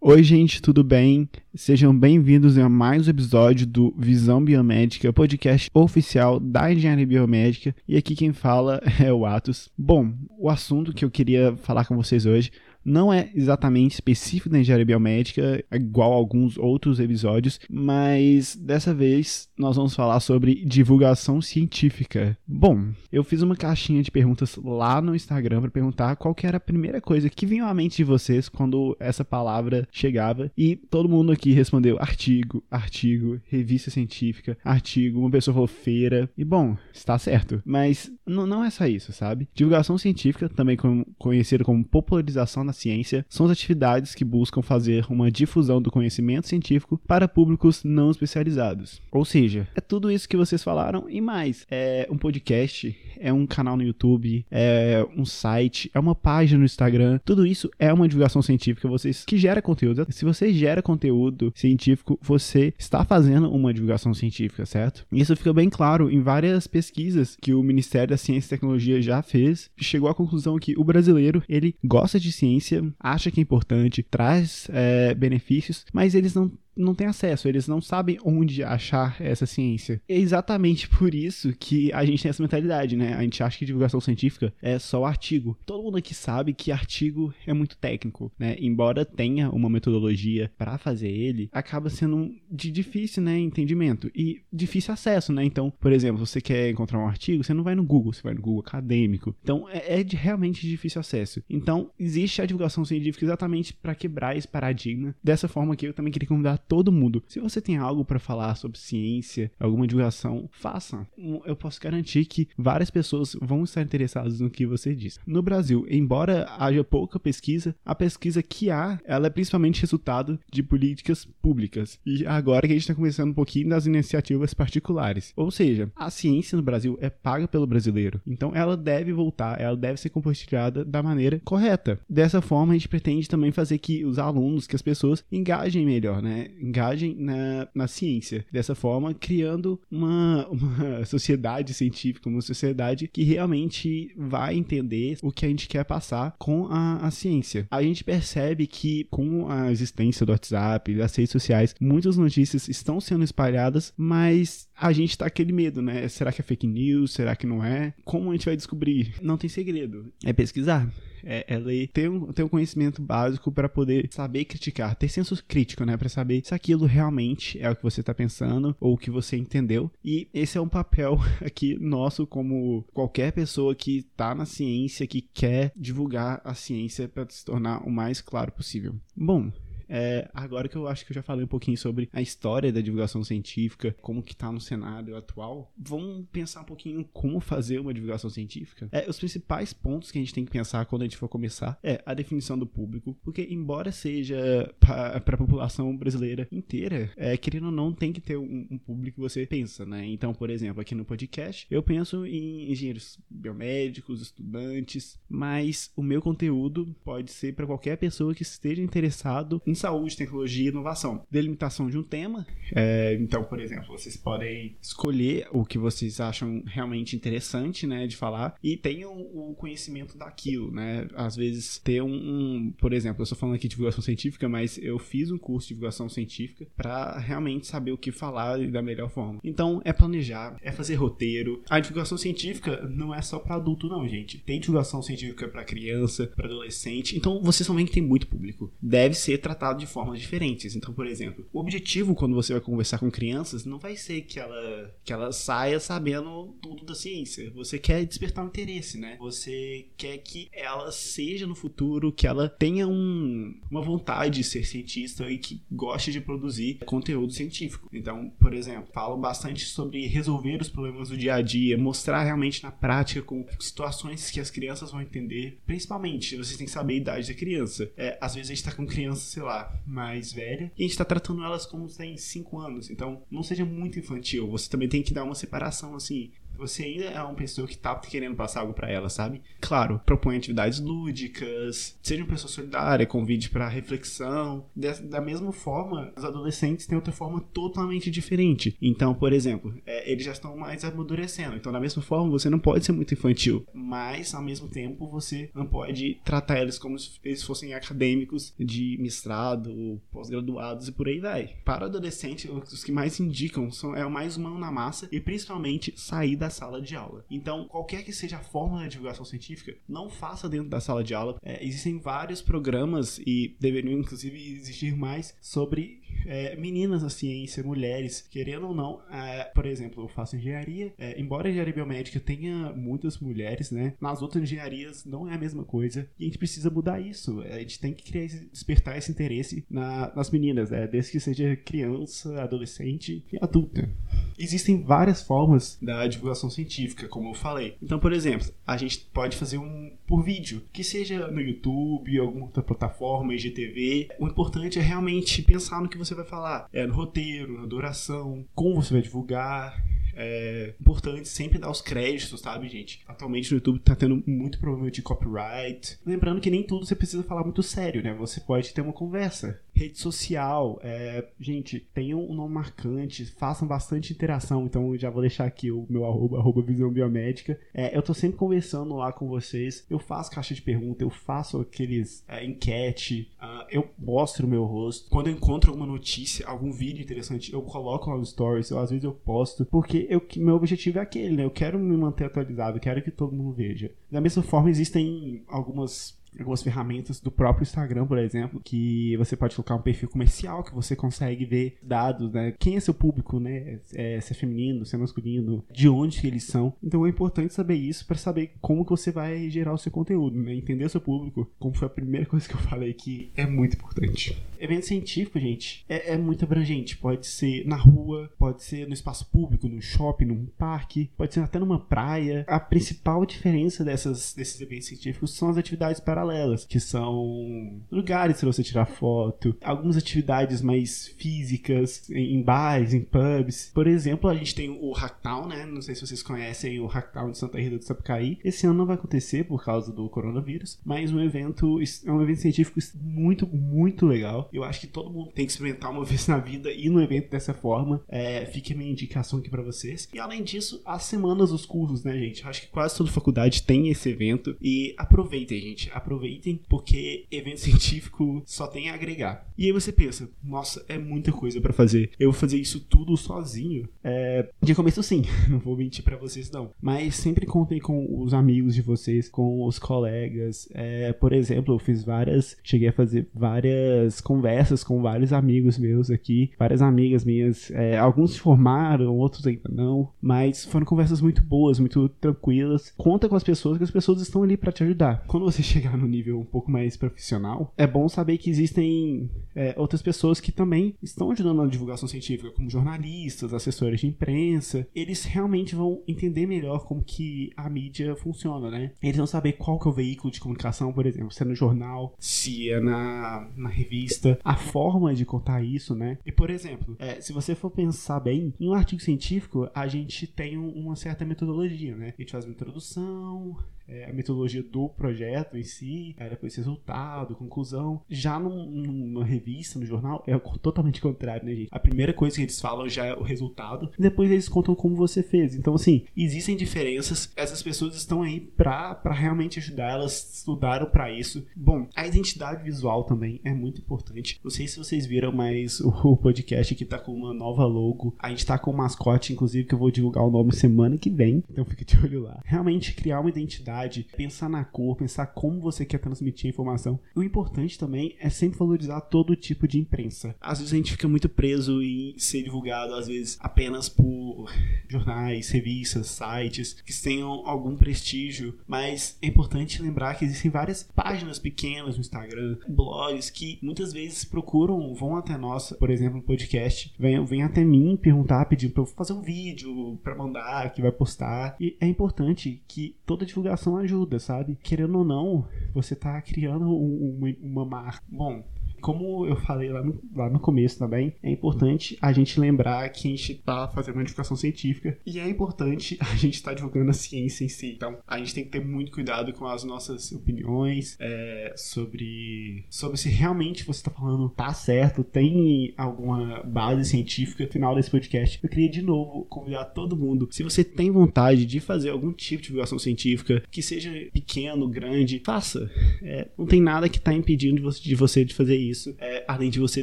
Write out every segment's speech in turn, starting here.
Oi, gente, tudo bem? Sejam bem-vindos a mais um episódio do Visão Biomédica, podcast oficial da Engenharia Biomédica. E aqui quem fala é o Atos. Bom, o assunto que eu queria falar com vocês hoje não é exatamente específico da engenharia biomédica, igual alguns outros episódios, mas dessa vez nós vamos falar sobre divulgação científica. Bom, eu fiz uma caixinha de perguntas lá no Instagram para perguntar qual que era a primeira coisa que vinha à mente de vocês quando essa palavra chegava e todo mundo aqui respondeu artigo, artigo, revista científica, artigo, uma pessoa falou feira e bom, está certo, mas não é só isso, sabe? Divulgação científica, também conhecida como popularização da ciência são as atividades que buscam fazer uma difusão do conhecimento científico para públicos não especializados. Ou seja, é tudo isso que vocês falaram e mais. É um podcast, é um canal no YouTube, é um site, é uma página no Instagram. Tudo isso é uma divulgação científica vocês que gera conteúdo. Se você gera conteúdo científico, você está fazendo uma divulgação científica, certo? Isso fica bem claro em várias pesquisas que o Ministério da Ciência e Tecnologia já fez. Chegou à conclusão que o brasileiro ele gosta de ciência ciência, acha que é importante, traz é, benefícios, mas eles não não têm acesso, eles não sabem onde achar essa ciência. É exatamente por isso que a gente tem essa mentalidade, né? A gente acha que divulgação científica é só artigo. Todo mundo aqui sabe que artigo é muito técnico, né? Embora tenha uma metodologia para fazer ele, acaba sendo de difícil, né, entendimento e difícil acesso, né? Então, por exemplo, você quer encontrar um artigo, você não vai no Google, você vai no Google acadêmico. Então, é, é de, realmente difícil acesso. Então, existe a divulgação científica exatamente para quebrar esse paradigma. Dessa forma que eu também queria convidar todo mundo. Se você tem algo para falar sobre ciência, alguma divulgação, faça. Eu posso garantir que várias pessoas vão estar interessadas no que você diz. No Brasil, embora haja pouca pesquisa, a pesquisa que há, ela é principalmente resultado de políticas públicas. E agora que a gente está começando um pouquinho das iniciativas particulares. Ou seja, a ciência no Brasil é paga pelo brasileiro. Então ela deve voltar, ela deve ser compartilhada da maneira correta. Dessa forma, a gente pretende também fazer que os alunos, que as pessoas engajem melhor, né? Engajem na, na ciência. Dessa forma, criando uma, uma sociedade científica, uma sociedade que realmente vai entender o que a gente quer passar com a, a ciência. A gente percebe que com a existência do WhatsApp, das redes sociais, muitas notícias estão sendo espalhadas, mas a gente tá aquele medo, né? Será que é fake news? Será que não é? Como a gente vai descobrir? Não tem segredo. É pesquisar é, é ler, ter um, ter um conhecimento básico para poder saber criticar, ter senso crítico, né? Para saber se aquilo realmente é o que você tá pensando ou o que você entendeu. E esse é um papel aqui nosso, como qualquer pessoa que tá na ciência, que quer divulgar a ciência para se tornar o mais claro possível. Bom, é, agora que eu acho que eu já falei um pouquinho sobre a história da divulgação científica, como que tá no cenário atual, vamos pensar um pouquinho como fazer uma divulgação científica. É, os principais pontos que a gente tem que pensar quando a gente for começar é a definição do público, porque embora seja para a população brasileira inteira, é, querendo ou não, tem que ter um, um público que você pensa, né? Então, por exemplo, aqui no podcast, eu penso em engenheiros biomédicos, estudantes, mas o meu conteúdo pode ser para qualquer pessoa que esteja interessado em saúde, tecnologia e inovação. Delimitação de um tema. É, então, por exemplo, vocês podem escolher o que vocês acham realmente interessante, né, de falar e tenham o conhecimento daquilo, né? Às vezes ter um, um por exemplo, eu estou falando aqui de divulgação científica, mas eu fiz um curso de divulgação científica para realmente saber o que falar da melhor forma. Então, é planejar, é fazer roteiro. A divulgação científica não é só para adulto, não, gente. Tem divulgação científica para criança, para adolescente. Então, vocês também que tem muito público. Deve ser tratado tratado de formas diferentes. Então, por exemplo, o objetivo quando você vai conversar com crianças não vai ser que ela, que ela saia sabendo tudo da ciência. Você quer despertar um interesse, né? Você quer que ela seja no futuro, que ela tenha um, uma vontade de ser cientista e que goste de produzir conteúdo científico. Então, por exemplo, falo bastante sobre resolver os problemas do dia a dia, mostrar realmente na prática com situações que as crianças vão entender. Principalmente, você tem que saber a idade da criança. É, às vezes a gente tá com criança, sei lá, mais velha, e a gente tá tratando elas como se tem 5 anos. Então, não seja muito infantil. Você também tem que dar uma separação, assim, você ainda é uma pessoa que tá querendo passar algo para ela, sabe? Claro, propõe atividades lúdicas, seja uma pessoa solidária, convide para reflexão. Da mesma forma, os adolescentes têm outra forma totalmente diferente. Então, por exemplo, é, eles já estão mais amadurecendo. Então, da mesma forma, você não pode ser muito infantil, mas ao mesmo tempo você não pode tratar eles como se eles fossem acadêmicos de mestrado, pós-graduados e por aí vai. Para adolescente, os que mais indicam são é o mais mão na massa e principalmente sair da sala de aula. Então, qualquer que seja a forma de divulgação científica, não faça dentro da sala de aula. É, existem vários programas e deveriam inclusive existir mais sobre é, meninas na ciência, mulheres, querendo ou não, é, por exemplo, eu faço engenharia, é, embora a engenharia biomédica tenha muitas mulheres, né, nas outras engenharias não é a mesma coisa e a gente precisa mudar isso. É, a gente tem que criar, despertar esse interesse na, nas meninas, né, desde que seja criança, adolescente e adulta. Existem várias formas da divulgação científica, como eu falei. Então, por exemplo, a gente pode fazer um por vídeo, que seja no YouTube, alguma outra plataforma, IGTV. O importante é realmente pensar no que você vai falar, é no roteiro, na duração, como você vai divulgar é importante sempre dar os créditos, sabe, gente? Atualmente no YouTube tá tendo muito problema de copyright. Lembrando que nem tudo você precisa falar muito sério, né? Você pode ter uma conversa. Rede social, é... gente, tenham um nome marcante, façam bastante interação. Então eu já vou deixar aqui o meu arroba, arroba visão biomédica. É, eu tô sempre conversando lá com vocês. Eu faço caixa de pergunta, eu faço aqueles é, enquete, uh, eu mostro o meu rosto. Quando eu encontro alguma notícia, algum vídeo interessante, eu coloco lá no stories, ou às vezes eu posto, porque eu, meu objetivo é aquele, né? Eu quero me manter atualizado, eu quero que todo mundo veja. Da mesma forma, existem algumas algumas ferramentas do próprio Instagram, por exemplo, que você pode colocar um perfil comercial que você consegue ver dados, né? Quem é seu público, né? É, se é feminino, se é masculino, de onde eles são. Então é importante saber isso para saber como que você vai gerar o seu conteúdo, né? Entender o seu público, como foi a primeira coisa que eu falei que é muito importante. Evento científico, gente, é, é muito abrangente. Pode ser na rua, pode ser no espaço público, no shopping, num parque, pode ser até numa praia. A principal diferença dessas, desses eventos científicos são as atividades paralelas paralelas, que são lugares para você tirar foto, algumas atividades mais físicas em bares, em pubs. Por exemplo, a gente tem o Hacktown, né? Não sei se vocês conhecem o Hacktown de Santa Rita do Sapucaí. Esse ano não vai acontecer por causa do coronavírus, mas um evento é um evento científico muito, muito legal. Eu acho que todo mundo tem que experimentar uma vez na vida e no evento dessa forma. É, fica a minha indicação aqui para vocês. E além disso, as semanas dos cursos, né, gente? Eu acho que quase toda faculdade tem esse evento e aproveitem, gente. Aproveitem aproveitem, porque evento científico só tem a agregar. E aí você pensa, nossa, é muita coisa para fazer. Eu vou fazer isso tudo sozinho. É, de começo sim, não vou mentir para vocês não. Mas sempre contem com os amigos de vocês, com os colegas. É, por exemplo, eu fiz várias, cheguei a fazer várias conversas com vários amigos meus aqui, várias amigas minhas. É, alguns se formaram, outros ainda não, mas foram conversas muito boas, muito tranquilas. Conta com as pessoas, que as pessoas estão ali para te ajudar. Quando você chegar no nível um pouco mais profissional, é bom saber que existem é, outras pessoas que também estão ajudando na divulgação científica, como jornalistas, assessores de imprensa. Eles realmente vão entender melhor como que a mídia funciona, né? Eles vão saber qual que é o veículo de comunicação, por exemplo, se é no jornal, se é na, na revista, a forma de contar isso, né? E, por exemplo, é, se você for pensar bem, em um artigo científico, a gente tem uma certa metodologia, né? A gente faz uma introdução, é, a metodologia do projeto em si, é, depois resultado, conclusão. Já num, numa revista, no jornal, é totalmente contrário, né, gente? A primeira coisa que eles falam já é o resultado, e depois eles contam como você fez. Então, assim, existem diferenças, essas pessoas estão aí pra, realmente ajudar, elas estudaram para isso. Bom, a identidade visual também é muito importante. Não sei se vocês viram, mas o podcast aqui tá com uma nova logo. A gente tá com um mascote, inclusive, que eu vou divulgar o nome semana que vem, então fique de olho lá. Realmente criar uma identidade pensar na cor, pensar como você quer transmitir a informação. O importante também é sempre valorizar todo tipo de imprensa. Às vezes a gente fica muito preso em ser divulgado, às vezes apenas por jornais, revistas, sites que tenham algum prestígio, mas é importante lembrar que existem várias páginas pequenas no Instagram, blogs que muitas vezes procuram, vão até nós, por exemplo, podcast, vem, vem até mim perguntar, pedir para eu fazer um vídeo para mandar, que vai postar. E é importante que toda divulgação ajuda, sabe? Querendo ou não, você tá criando um, uma, uma marca. Bom, Como eu falei lá no, lá no começo também, é importante a gente lembrar que a gente está fazendo uma divulgação científica e é importante a gente estar tá divulgando a ciência em si. Então, a gente tem que ter muito cuidado com as nossas opiniões é, sobre, sobre se realmente você está falando tá certo, tem alguma base científica. No final desse podcast, eu queria de novo convidar todo mundo, se você tem vontade de fazer algum tipo de divulgação científica, que seja pequeno, grande, faça. É, não tem nada que está impedindo de você, de fazer isso, é, além de você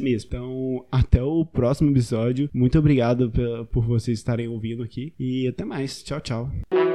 mesmo. Então, até o próximo episódio. Muito obrigado por vocês estarem ouvindo aqui e até mais. Tchau, tchau.